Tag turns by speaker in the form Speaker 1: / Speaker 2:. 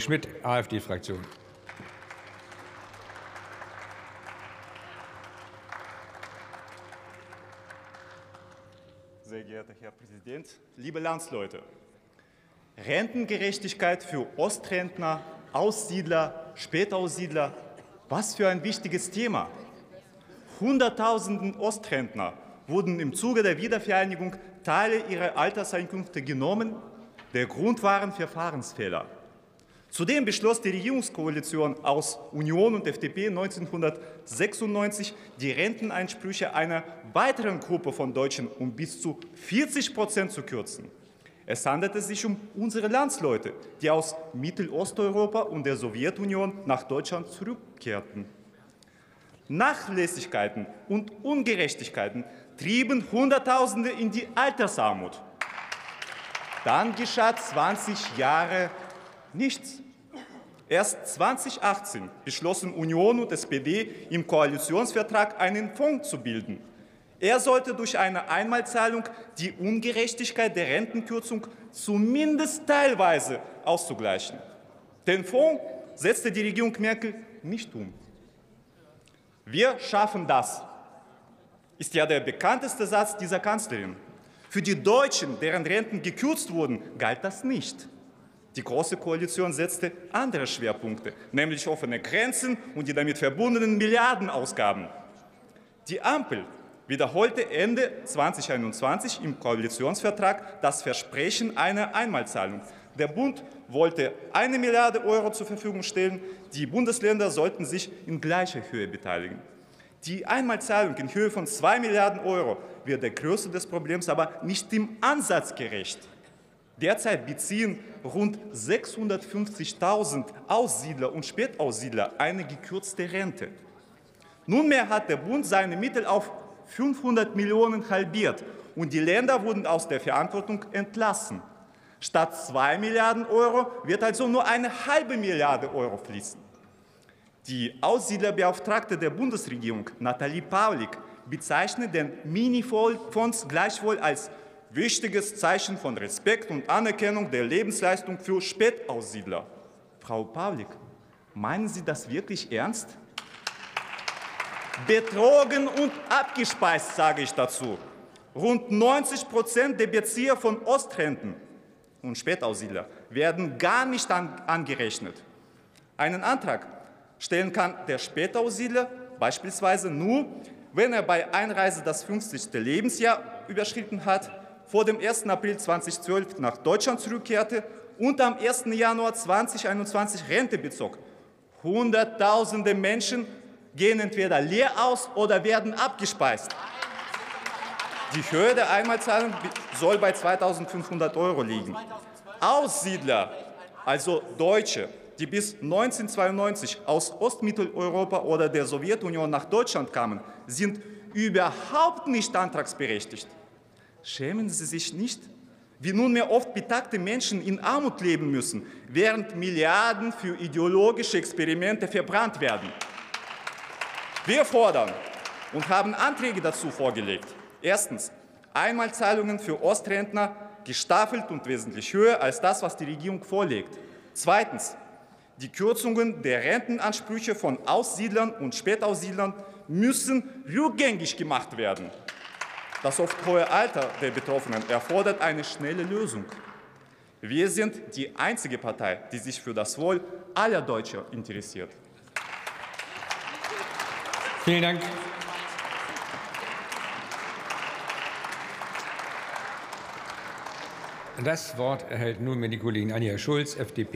Speaker 1: Schmidt, AfD-Fraktion.
Speaker 2: Sehr geehrter Herr Präsident, liebe Landsleute! Rentengerechtigkeit für Ostrentner, Aussiedler, Spätaussiedler, was für ein wichtiges Thema. Hunderttausenden Ostrentner wurden im Zuge der Wiedervereinigung Teile ihrer Alterseinkünfte genommen. Der Grund waren Verfahrensfehler. Zudem beschloss die Regierungskoalition aus Union und FDP 1996, die Renteneinsprüche einer weiteren Gruppe von Deutschen um bis zu 40 Prozent zu kürzen. Es handelte sich um unsere Landsleute, die aus Mittelosteuropa und der Sowjetunion nach Deutschland zurückkehrten. Nachlässigkeiten und Ungerechtigkeiten trieben Hunderttausende in die Altersarmut. Dann geschah 20 Jahre nichts. Erst 2018 beschlossen Union und SPD im Koalitionsvertrag einen Fonds zu bilden. Er sollte durch eine Einmalzahlung die Ungerechtigkeit der Rentenkürzung zumindest teilweise auszugleichen. Den Fonds setzte die Regierung Merkel nicht um. Wir schaffen das, ist ja der bekannteste Satz dieser Kanzlerin. Für die Deutschen, deren Renten gekürzt wurden, galt das nicht. Die Große Koalition setzte andere Schwerpunkte, nämlich offene Grenzen und die damit verbundenen Milliardenausgaben. Die Ampel wiederholte Ende 2021 im Koalitionsvertrag das Versprechen einer Einmalzahlung. Der Bund wollte eine Milliarde Euro zur Verfügung stellen. Die Bundesländer sollten sich in gleicher Höhe beteiligen. Die Einmalzahlung in Höhe von zwei Milliarden Euro wird der Größe des Problems aber nicht im Ansatz gerecht. Derzeit beziehen rund 650.000 Aussiedler und Spätaussiedler eine gekürzte Rente. Nunmehr hat der Bund seine Mittel auf 500 Millionen halbiert und die Länder wurden aus der Verantwortung entlassen. Statt 2 Milliarden Euro wird also nur eine halbe Milliarde Euro fließen. Die Aussiedlerbeauftragte der Bundesregierung, Nathalie Pawlik, bezeichnet den Mini-Fonds gleichwohl als wichtiges Zeichen von Respekt und Anerkennung der Lebensleistung für Spätaussiedler. Frau Pawlik, meinen Sie das wirklich ernst? Betrogen und abgespeist, sage ich dazu. Rund 90 Prozent der Bezieher von Ostrenten und Spätaussiedler werden gar nicht an, angerechnet. Einen Antrag stellen kann der Spätaussiedler beispielsweise nur, wenn er bei Einreise das 50. Lebensjahr überschritten hat vor dem 1. April 2012 nach Deutschland zurückkehrte und am 1. Januar 2021 Rente bezog. Hunderttausende Menschen gehen entweder leer aus oder werden abgespeist. Die Höhe der Einmalzahlung soll bei 2.500 Euro liegen. Aussiedler, also Deutsche, die bis 1992 aus Ostmitteleuropa oder der Sowjetunion nach Deutschland kamen, sind überhaupt nicht antragsberechtigt. Schämen Sie sich nicht, wie nunmehr oft betagte Menschen in Armut leben müssen, während Milliarden für ideologische Experimente verbrannt werden? Wir fordern und haben Anträge dazu vorgelegt. Erstens Einmalzahlungen für Ostrentner gestaffelt und wesentlich höher als das, was die Regierung vorlegt. Zweitens die Kürzungen der Rentenansprüche von Aussiedlern und Spätaussiedlern müssen rückgängig gemacht werden. Das oft hohe Alter der Betroffenen erfordert eine schnelle Lösung. Wir sind die einzige Partei, die sich für das Wohl aller Deutscher interessiert.
Speaker 1: Vielen Dank. Das Wort erhält nunmehr die Kollegin Anja Schulz, FDP.